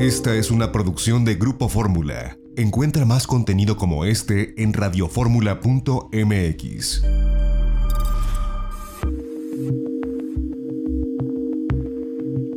Esta es una producción de Grupo Fórmula. Encuentra más contenido como este en radioformula.mx.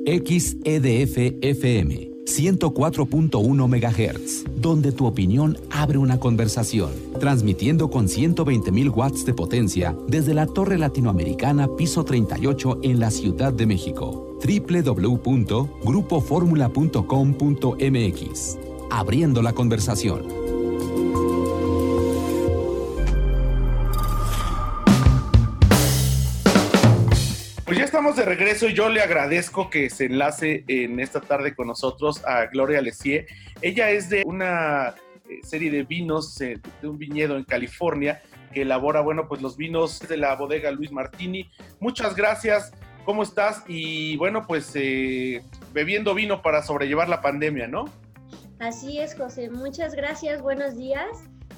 XEDF FM 104.1 MHz, donde tu opinión abre una conversación, transmitiendo con 120.000 watts de potencia desde la Torre Latinoamericana Piso 38 en la Ciudad de México. www.grupoformula.com.mx. Abriendo la conversación. estamos de regreso y yo le agradezco que se enlace en esta tarde con nosotros a Gloria Lesier. Ella es de una eh, serie de vinos eh, de un viñedo en California que elabora, bueno, pues los vinos de la bodega Luis Martini. Muchas gracias, ¿cómo estás? Y bueno, pues eh, bebiendo vino para sobrellevar la pandemia, ¿no? Así es, José. Muchas gracias, buenos días.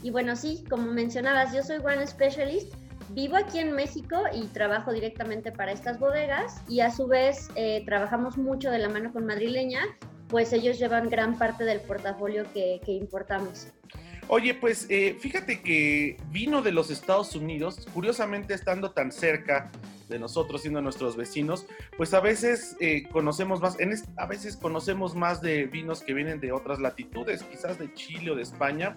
Y bueno, sí, como mencionabas, yo soy One Specialist vivo aquí en México y trabajo directamente para estas bodegas y a su vez eh, trabajamos mucho de la mano con Madrileña, pues ellos llevan gran parte del portafolio que, importamos. Oye, pues eh, fíjate que vino de los Estados Unidos, curiosamente estando tan cerca de nosotros, siendo nuestros vecinos, pues a veces eh, conocemos más, en a veces conocemos más de vinos que vienen de otras latitudes, quizás de Chile o de España,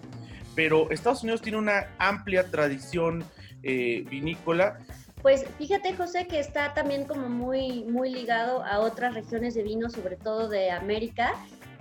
pero Estados Unidos tiene una amplia tradición eh, vinícola. Pues fíjate, José, que está también como muy, muy ligado a otras regiones de vino, sobre todo de América.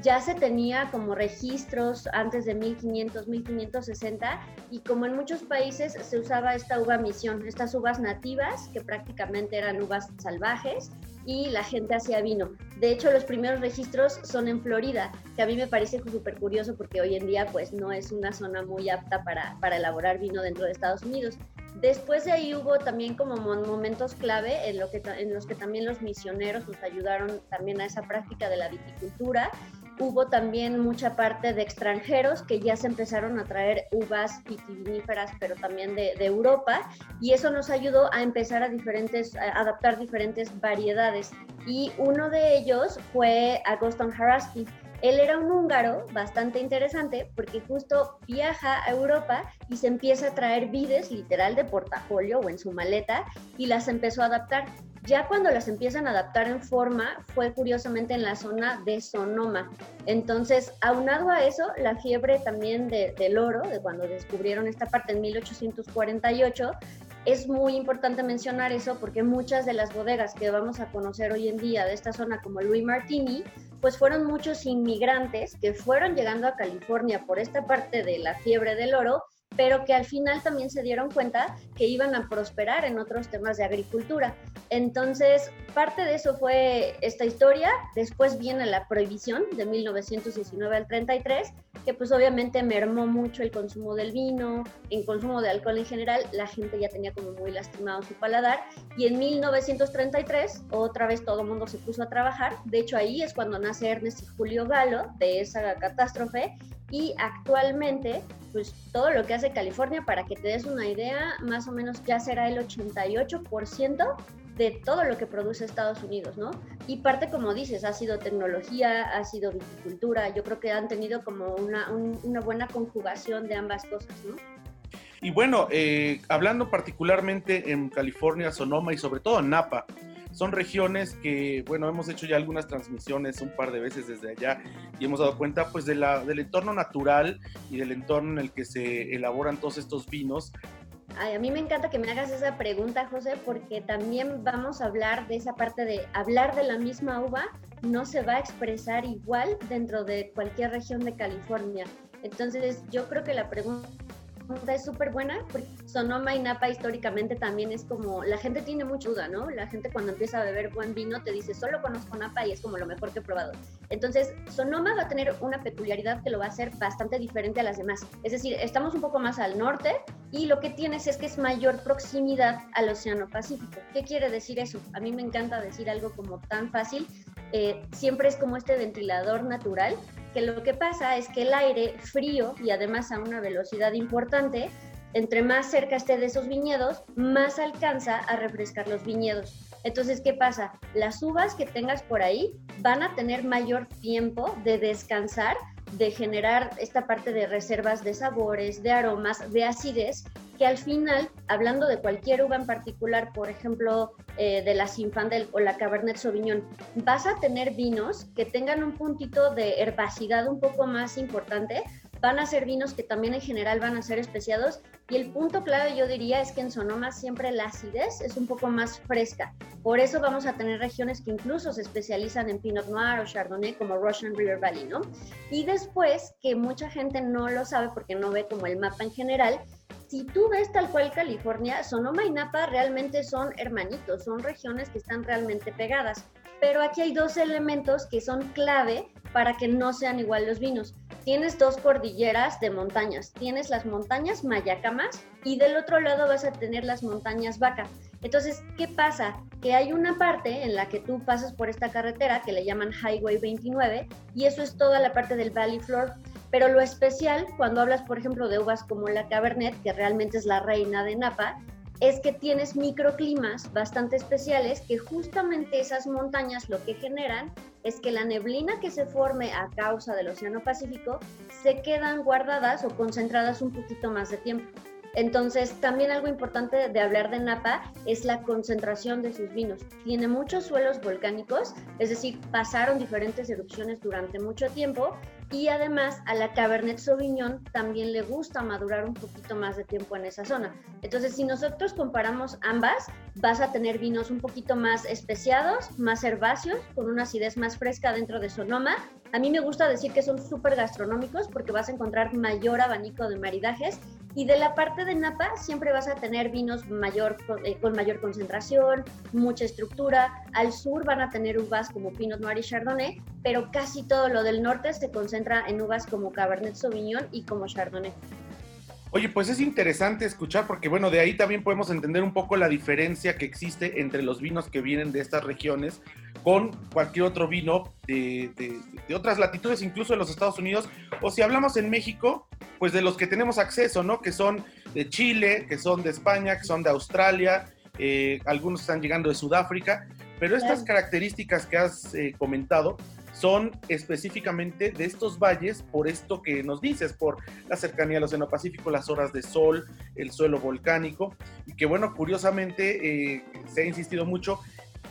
Ya se tenía como registros antes de 1500, 1560 y como en muchos países se usaba esta uva misión, estas uvas nativas que prácticamente eran uvas salvajes y la gente hacía vino. De hecho, los primeros registros son en Florida, que a mí me parece súper curioso porque hoy en día pues no es una zona muy apta para, para elaborar vino dentro de Estados Unidos. Después de ahí hubo también como momentos clave en, los que también los misioneros nos ayudaron también a esa práctica de la viticultura. Hubo también mucha parte de extranjeros que ya se empezaron a traer uvas vitiviníferas, pero también de, de Europa, y eso nos ayudó a empezar a, diferentes, a adaptar diferentes variedades. Y uno de ellos fue Agoston Haraski, él era un húngaro bastante interesante porque justo viaja a Europa y se empieza a traer vides literal de portafolio o en su maleta y las empezó a adaptar. Ya cuando las empiezan a adaptar en forma fue curiosamente en la zona de Sonoma. Entonces, aunado a eso, la fiebre también del oro, de cuando descubrieron esta parte en 1848, es muy importante mencionar eso porque muchas de las bodegas que vamos a conocer hoy en día de esta zona como Louis Martini, pues fueron muchos inmigrantes que fueron llegando a California por esta parte de la fiebre del oro pero que al final también se dieron cuenta que iban a prosperar en otros temas de agricultura. Entonces, parte de eso fue esta historia. Después viene la prohibición de 1919 al 33, que pues obviamente mermó mucho el consumo del vino, en consumo de alcohol en general, la gente ya tenía como muy lastimado su paladar. Y en 1933, otra vez todo el mundo se puso a trabajar. De hecho, ahí es cuando nace Ernest y Julio Galo de esa catástrofe y actualmente pues todo lo que hace California, para que te des una idea, más o menos ya será el 88% de todo lo que produce Estados Unidos, ¿no? Y parte, como dices, ha sido tecnología, ha sido viticultura, yo creo que han tenido como una, una buena conjugación de ambas cosas, ¿no? Y bueno, eh, hablando particularmente en California, Sonoma y sobre todo en Napa, son regiones que, bueno, hemos hecho ya algunas transmisiones un par de veces desde allá y hemos dado cuenta pues de la, del entorno natural y del entorno en el que se elaboran todos estos vinos. Ay, a mí me encanta que me hagas esa pregunta, José, porque también vamos a hablar de esa parte de hablar de la misma uva no se va a expresar igual dentro de cualquier región de California. Entonces, yo creo que la pregunta es súper buena, porque Sonoma y Napa históricamente también es como, la gente tiene mucha duda, ¿no? La gente cuando empieza a beber buen vino te dice, solo conozco Napa y es como lo mejor que he probado. Entonces, Sonoma va a tener una peculiaridad que lo va a hacer bastante diferente a las demás. Es decir, estamos un poco más al norte y lo que tienes es que es mayor proximidad al Océano Pacífico. ¿Qué quiere decir eso? A mí me encanta decir algo como tan fácil. Eh, siempre es como este ventilador natural que lo que pasa es que el aire frío y además a una velocidad importante, entre más cerca esté de esos viñedos, más alcanza a refrescar los viñedos. Entonces, ¿qué pasa? Las uvas que tengas por ahí van a tener mayor tiempo de descansar de generar esta parte de reservas de sabores, de aromas, de acidez, que al final, hablando de cualquier uva en particular, por ejemplo, eh, de la Sinfandel o la Cabernet Sauvignon, vas a tener vinos que tengan un puntito de herbacidad un poco más importante, van a ser vinos que también en general van a ser especiados y el punto clave yo diría es que en Sonoma siempre la acidez es un poco más fresca. Por eso vamos a tener regiones que incluso se especializan en Pinot Noir o Chardonnay como Russian River Valley, ¿no? Y después, que mucha gente no lo sabe porque no ve como el mapa en general, si tú ves tal cual California, Sonoma y Napa realmente son hermanitos, son regiones que están realmente pegadas. Pero aquí hay dos elementos que son clave para que no sean igual los vinos tienes dos cordilleras de montañas. Tienes las montañas Mayacamas y del otro lado vas a tener las montañas Vaca. Entonces, ¿qué pasa? Que hay una parte en la que tú pasas por esta carretera que le llaman Highway 29 y eso es toda la parte del Valley Floor. Pero lo especial, cuando hablas, por ejemplo, de uvas como la Cabernet, que realmente es la reina de Napa, es que tienes microclimas bastante especiales que justamente esas montañas lo que generan es que la neblina que se forme a causa del Océano Pacífico se quedan guardadas o concentradas un poquito más de tiempo. Entonces, también algo importante de hablar de Napa es la concentración de sus vinos. Tiene muchos suelos volcánicos, es decir, pasaron diferentes erupciones durante mucho tiempo y además a la Cabernet Sauvignon también le gusta madurar un poquito más de tiempo en esa zona. Entonces, si nosotros comparamos ambas, vas a tener vinos un poquito más especiados, más herbáceos, con una acidez más fresca dentro de Sonoma. A mí me gusta decir que son súper gastronómicos porque vas a encontrar mayor abanico de maridajes y de la parte de Napa siempre vas a tener vinos mayor, eh, con mayor concentración, mucha estructura. Al sur van a tener uvas como Pinot Noir y Chardonnay, pero casi todo lo del norte se concentra en uvas como Cabernet Sauvignon y como Chardonnay. Oye, pues es interesante escuchar porque, bueno, de ahí también podemos entender un poco la diferencia que existe entre los vinos que vienen de estas regiones con cualquier otro vino de, otras latitudes, incluso de los Estados Unidos, o si hablamos en México, pues de los que tenemos acceso, ¿no? Que son de Chile, que son de España, que son de Australia, eh, algunos están llegando de Sudáfrica, pero estas características que has eh, comentado, son específicamente de estos valles por esto que nos dices, por la cercanía al Océano Pacífico, las horas de sol, el suelo volcánico, y que bueno, curiosamente eh, se ha insistido mucho,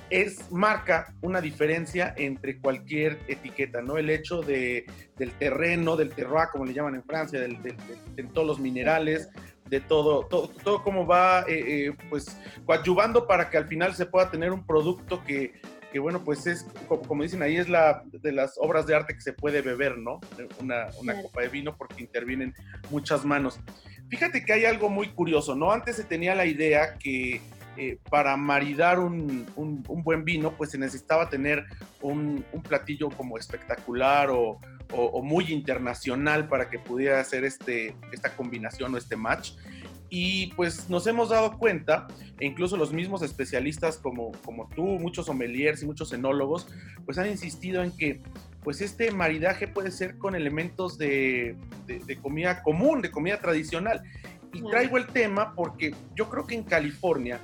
es, marca una diferencia entre cualquier etiqueta, ¿no? El hecho de, del terreno, del terroir, como le llaman en Francia, del, de todos los minerales, de todo, todo, todo cómo va, eh, eh, pues, coadyuvando para que al final se pueda tener un producto que que bueno, pues es, como, dicen ahí, es la de las obras de arte que se puede beber, ¿no? Una, una copa de vino porque intervienen muchas manos. Fíjate que hay algo muy curioso, ¿no? Antes se tenía la idea que eh, para maridar un, un, buen vino, pues se necesitaba tener un, un platillo como espectacular o, o, o, muy internacional para que pudiera hacer este, esta combinación o este match. Y pues nos hemos dado cuenta, e incluso los mismos especialistas como, como tú, muchos sommeliers y muchos enólogos, pues han insistido en que pues este maridaje puede ser con elementos de, de, comida común, de comida tradicional. Y traigo el tema porque yo creo que en California,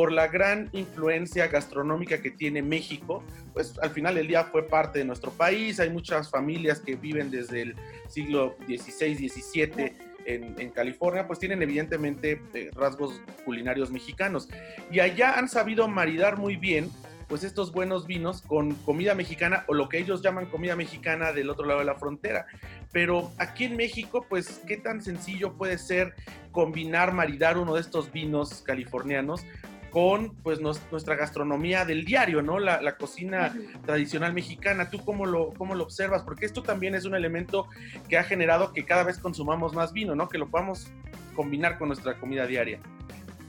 por la gran influencia gastronómica que tiene México, pues al final del día fue parte de nuestro país, hay muchas familias que viven desde el siglo XVI, XVII en, California, pues tienen evidentemente eh, rasgos culinarios mexicanos. Y allá han sabido maridar muy bien pues estos buenos vinos con comida mexicana o lo que ellos llaman comida mexicana del otro lado de la frontera. Pero aquí en México, pues, ¿qué tan sencillo puede ser combinar, maridar uno de estos vinos californianos con pues nuestra gastronomía del diario, ¿no? La, cocina tradicional mexicana. ¿Tú cómo lo, cómo lo observas? Porque esto también es un elemento que ha generado que cada vez consumamos más vino, ¿no? Que lo podamos combinar con nuestra comida diaria.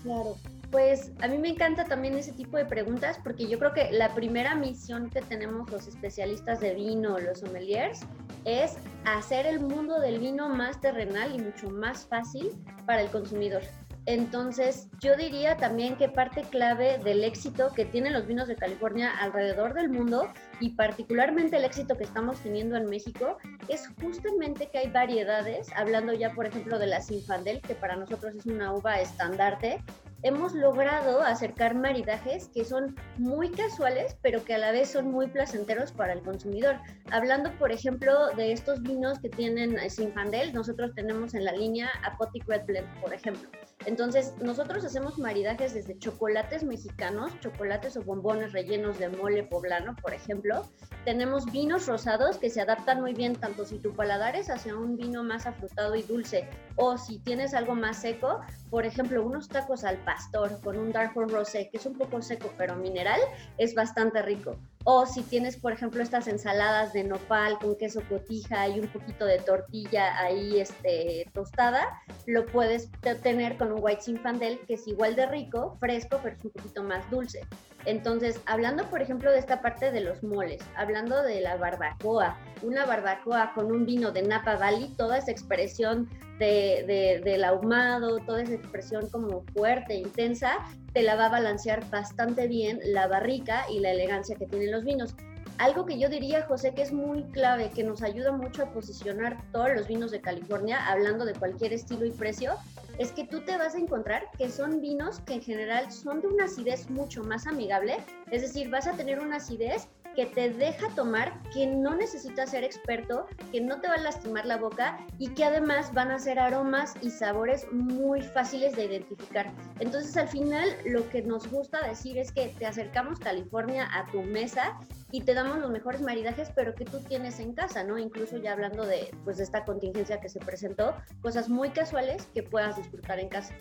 Claro. Pues a mí me encanta también ese tipo de preguntas porque yo creo que la primera misión que tenemos los especialistas de vino, los sommeliers, es hacer el mundo del vino más terrenal y mucho más fácil para el consumidor. Entonces, yo diría también que parte clave del éxito que tienen los vinos de California alrededor del mundo y particularmente el éxito que estamos teniendo en México es justamente que hay variedades, hablando ya por ejemplo de la Sinfandel, que para nosotros es una uva estandarte, hemos logrado acercar maridajes que son muy casuales, pero que a la vez son muy placenteros para el consumidor. Hablando, por ejemplo, de estos vinos que tienen Sinfandel, nosotros tenemos en la línea Apotic Red Blend, por ejemplo. Entonces, nosotros hacemos maridajes desde chocolates mexicanos, chocolates o bombones rellenos de mole poblano, por ejemplo. Tenemos vinos rosados que se adaptan muy bien tanto si tu paladar es hacia un vino más afrutado y dulce o si tienes algo más seco, por ejemplo, unos tacos al pastor con un dark rosé que es un poco seco pero mineral, es bastante rico. O si tienes, por ejemplo, estas ensaladas de nopal con queso cotija y un poquito de tortilla ahí este, tostada, lo puedes tener con un white zinfandel que es igual de rico, fresco, pero es un poquito más dulce. Entonces, hablando, por ejemplo, de esta parte de los moles, hablando de la barbacoa, una barbacoa con un vino de Napa Valley, toda esa expresión de, del ahumado, toda esa expresión como fuerte, intensa, te la va a balancear bastante bien la barrica y la elegancia que tienen los vinos. Algo que yo diría, José, que es muy clave, que nos ayuda mucho a posicionar todos los vinos de California, hablando de cualquier estilo y precio, es que tú te vas a encontrar que son vinos que en general son de una acidez mucho más amigable, es decir, vas a tener una acidez que te deja tomar, que no necesitas ser experto, que no te va a lastimar la boca y que además van a ser aromas y sabores muy fáciles de identificar. Entonces al final lo que nos gusta decir es que te acercamos California a tu mesa y te damos los mejores maridajes, pero que tú tienes en casa, ¿no? Incluso ya hablando de, pues, de esta contingencia que se presentó, cosas muy casuales que puedas disfrutar en casa.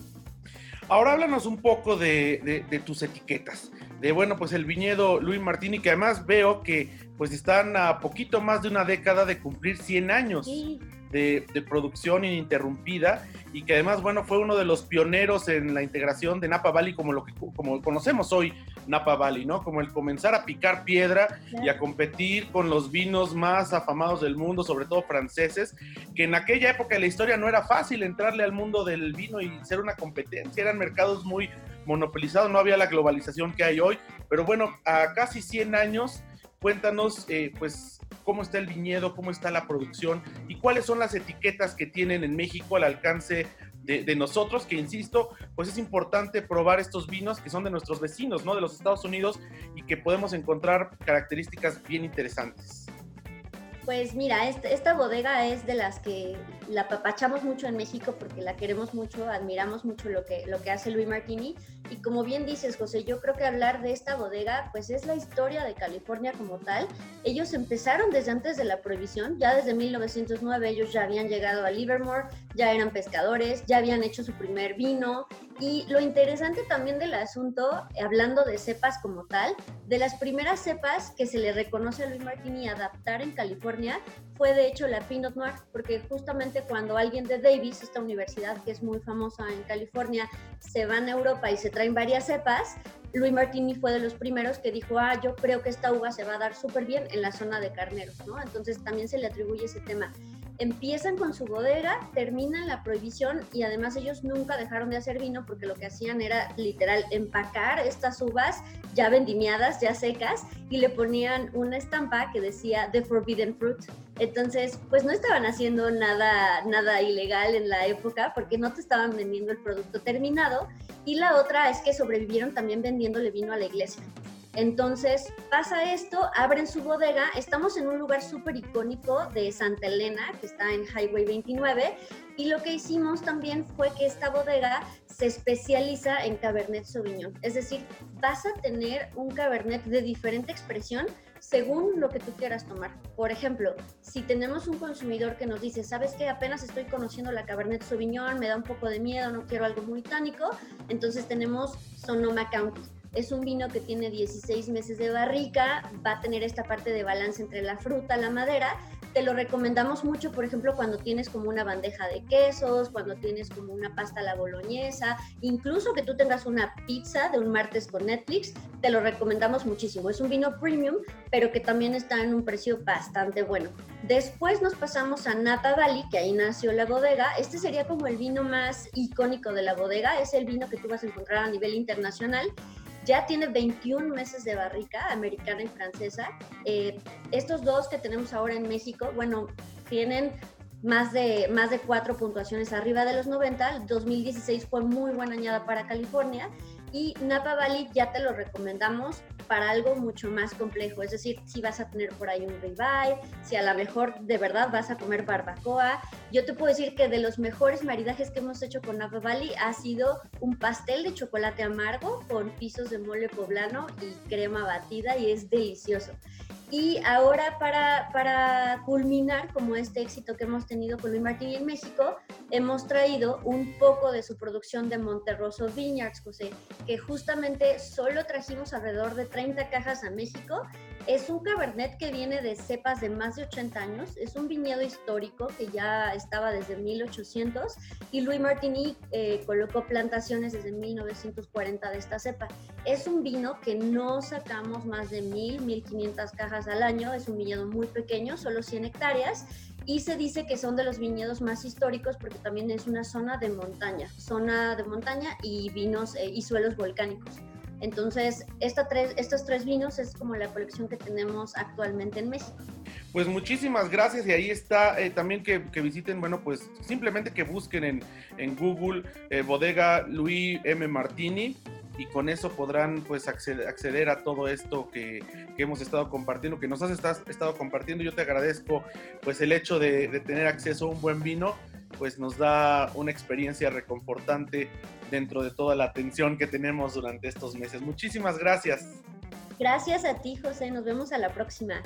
Ahora háblanos un poco de, de, tus etiquetas. De bueno, pues el viñedo Luis Martini, que además veo que pues están a poquito más de una década de cumplir 100 años. Sí de, producción ininterrumpida y que además, bueno, fue uno de los pioneros en la integración de Napa Valley como lo que como conocemos hoy Napa Valley, ¿no? Como el comenzar a picar piedra y a competir con los vinos más afamados del mundo, sobre todo franceses, que en aquella época de la historia no era fácil entrarle al mundo del vino y ser una competencia, eran mercados muy monopolizados, no había la globalización que hay hoy, pero bueno, a casi 100 años, cuéntanos, eh, pues, cómo está el viñedo, cómo está la producción y cuáles son las etiquetas que tienen en México al alcance de, nosotros, que insisto, pues es importante probar estos vinos que son de nuestros vecinos, ¿no? De los Estados Unidos y que podemos encontrar características bien interesantes. Pues mira, esta, bodega es de las que la papachamos mucho en México porque la queremos mucho, admiramos mucho lo que, lo que hace Luis Martini. Y como bien dices, José, yo creo que hablar de esta bodega, pues es la historia de California como tal. Ellos empezaron desde antes de la prohibición, ya desde 1909 ellos ya habían llegado a Livermore, ya eran pescadores, ya habían hecho su primer vino. Y lo interesante también del asunto, hablando de cepas como tal, de las primeras cepas que se le reconoce a Luis Martini adaptar en California fue de hecho la Pinot Noir, porque justamente cuando alguien de Davis, esta universidad que es muy famosa en California, se van a Europa y se traen varias cepas, Luis Martini fue de los primeros que dijo, ah, yo creo que esta uva se va a dar súper bien en la zona de carneros, ¿no? Entonces también se le atribuye ese tema empiezan con su bodega, terminan la prohibición y además ellos nunca dejaron de hacer vino porque lo que hacían era literal empacar estas uvas ya vendimiadas, ya secas y le ponían una estampa que decía The Forbidden Fruit. Entonces, pues no estaban haciendo nada, nada ilegal en la época porque no te estaban vendiendo el producto terminado y la otra es que sobrevivieron también vendiéndole vino a la iglesia. Entonces pasa esto, abren su bodega, estamos en un lugar súper icónico de Santa Elena, que está en Highway 29, y lo que hicimos también fue que esta bodega se especializa en Cabernet Sauvignon, es decir, vas a tener un Cabernet de diferente expresión según lo que tú quieras tomar. Por ejemplo, si tenemos un consumidor que nos dice, sabes que apenas estoy conociendo la Cabernet Sauvignon, me da un poco de miedo, no quiero algo muy tánico, entonces tenemos Sonoma County es un vino que tiene 16 meses de barrica, va a tener esta parte de balance entre la fruta, la madera. Te lo recomendamos mucho, por ejemplo, cuando tienes como una bandeja de quesos, cuando tienes como una pasta a la boloñesa, incluso que tú tengas una pizza de un martes con Netflix, te lo recomendamos muchísimo. Es un vino premium, pero que también está en un precio bastante bueno. Después nos pasamos a Napa Valley, que ahí nació la bodega. Este sería como el vino más icónico de la bodega, es el vino que tú vas a encontrar a nivel internacional ya tiene 21 meses de barrica, americana y francesa. Eh, estos dos que tenemos ahora en México, bueno, tienen más de, más de cuatro puntuaciones arriba de los 90. El 2016 fue muy buena añada para California y Napa Valley ya te lo recomendamos para algo mucho más complejo, es decir, si vas a tener por ahí un ribeye, si a lo mejor de verdad vas a comer barbacoa. Yo te puedo decir que de los mejores maridajes que hemos hecho con Napa Valley ha sido un pastel de chocolate amargo con pisos de mole poblano y crema batida y es delicioso. Y ahora para, para culminar como este éxito que hemos tenido con Luis Martini en México, hemos traído un poco de su producción de Monterroso Vineyards, José, que justamente solo trajimos alrededor de 30 cajas a México. Es un cabernet que viene de cepas de más de 80 años, es un viñedo histórico que ya estaba desde 1800 y Louis Martini eh, colocó plantaciones desde 1940 de esta cepa. Es un vino que no sacamos más de 1000, 1500 cajas al año, es un viñedo muy pequeño, solo 100 hectáreas y se dice que son de los viñedos más históricos porque también es una zona de montaña, zona de montaña y vinos eh, y suelos volcánicos. Entonces, esta tres, estos tres vinos es como la colección que tenemos actualmente en México. Pues muchísimas gracias y ahí está eh, también que, visiten, bueno, pues simplemente que busquen en, en Google eh, Bodega Luis M. Martini y con eso podrán pues acceder, a todo esto que, que, hemos estado compartiendo, que nos has estado compartiendo. Yo te agradezco pues el hecho de, de tener acceso a un buen vino pues nos da una experiencia reconfortante dentro de toda la atención que tenemos durante estos meses. Muchísimas gracias. Gracias a ti, José. Nos vemos a la próxima.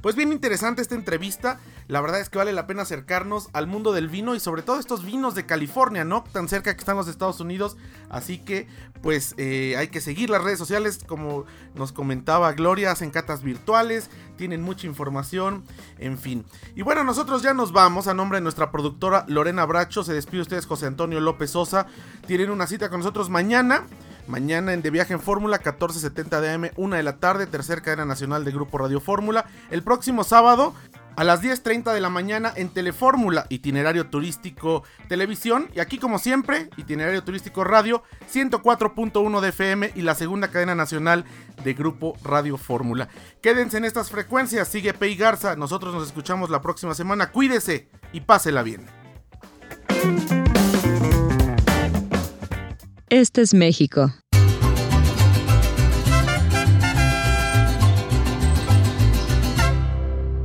Pues bien interesante esta entrevista. La verdad es que vale la pena acercarnos al mundo del vino y sobre todo estos vinos de California, ¿no? Tan cerca que están los Estados Unidos. Así que pues eh, hay que seguir las redes sociales como nos comentaba Gloria, hacen catas virtuales, tienen mucha información, en fin. Y bueno, nosotros ya nos vamos a nombre de nuestra productora Lorena Bracho. Se despide ustedes José Antonio López Sosa. Tienen una cita con nosotros mañana. Mañana en De Viaje en Fórmula, 14.70 de AM, 1 de la tarde, tercer cadena nacional de Grupo Radio Fórmula. El próximo sábado, a las 10.30 de la mañana en Telefórmula, itinerario turístico televisión. Y aquí, como siempre, itinerario turístico radio, 104.1 de FM y la segunda cadena nacional de Grupo Radio Fórmula. Quédense en estas frecuencias, sigue Pei Garza. Nosotros nos escuchamos la próxima semana. Cuídese y pásela bien. Este es México.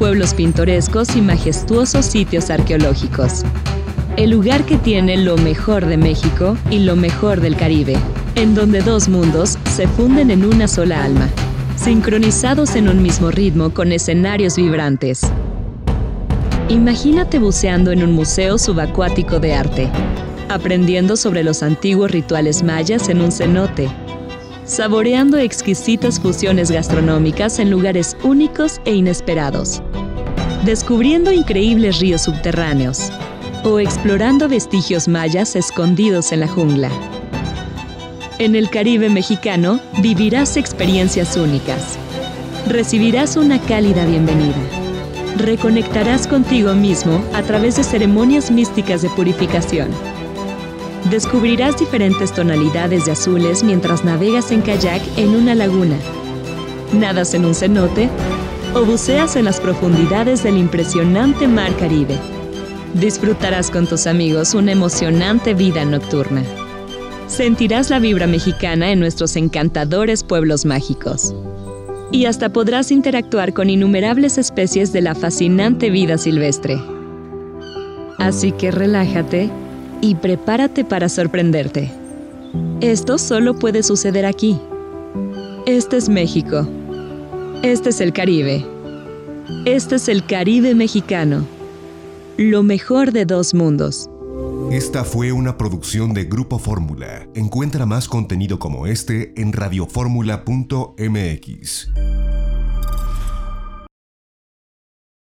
pueblos pintorescos y majestuosos sitios arqueológicos. El lugar que tiene lo mejor de México y lo mejor del Caribe, en donde dos mundos se funden en una sola alma, sincronizados en un mismo ritmo con escenarios vibrantes. Imagínate buceando en un museo subacuático de arte, aprendiendo sobre los antiguos rituales mayas en un cenote, saboreando exquisitas fusiones gastronómicas en lugares únicos e inesperados, descubriendo increíbles ríos subterráneos o explorando vestigios mayas escondidos en la jungla. En el Caribe mexicano vivirás experiencias únicas. Recibirás una cálida bienvenida. Reconectarás contigo mismo a través de ceremonias místicas de purificación Descubrirás diferentes tonalidades de azules mientras navegas en kayak en una laguna, nadas en un cenote o buceas en las profundidades del impresionante mar Caribe. Disfrutarás con tus amigos una emocionante vida nocturna. Sentirás la vibra mexicana en nuestros encantadores pueblos mágicos. Y hasta podrás interactuar con innumerables especies de la fascinante vida silvestre. Así que relájate y prepárate para sorprenderte. Esto solo puede suceder aquí. Este es México. Este es el Caribe. Este es el Caribe mexicano. Lo mejor de dos mundos. Esta fue una producción de Grupo Fórmula. Encuentra más contenido como este en radioformula.mx.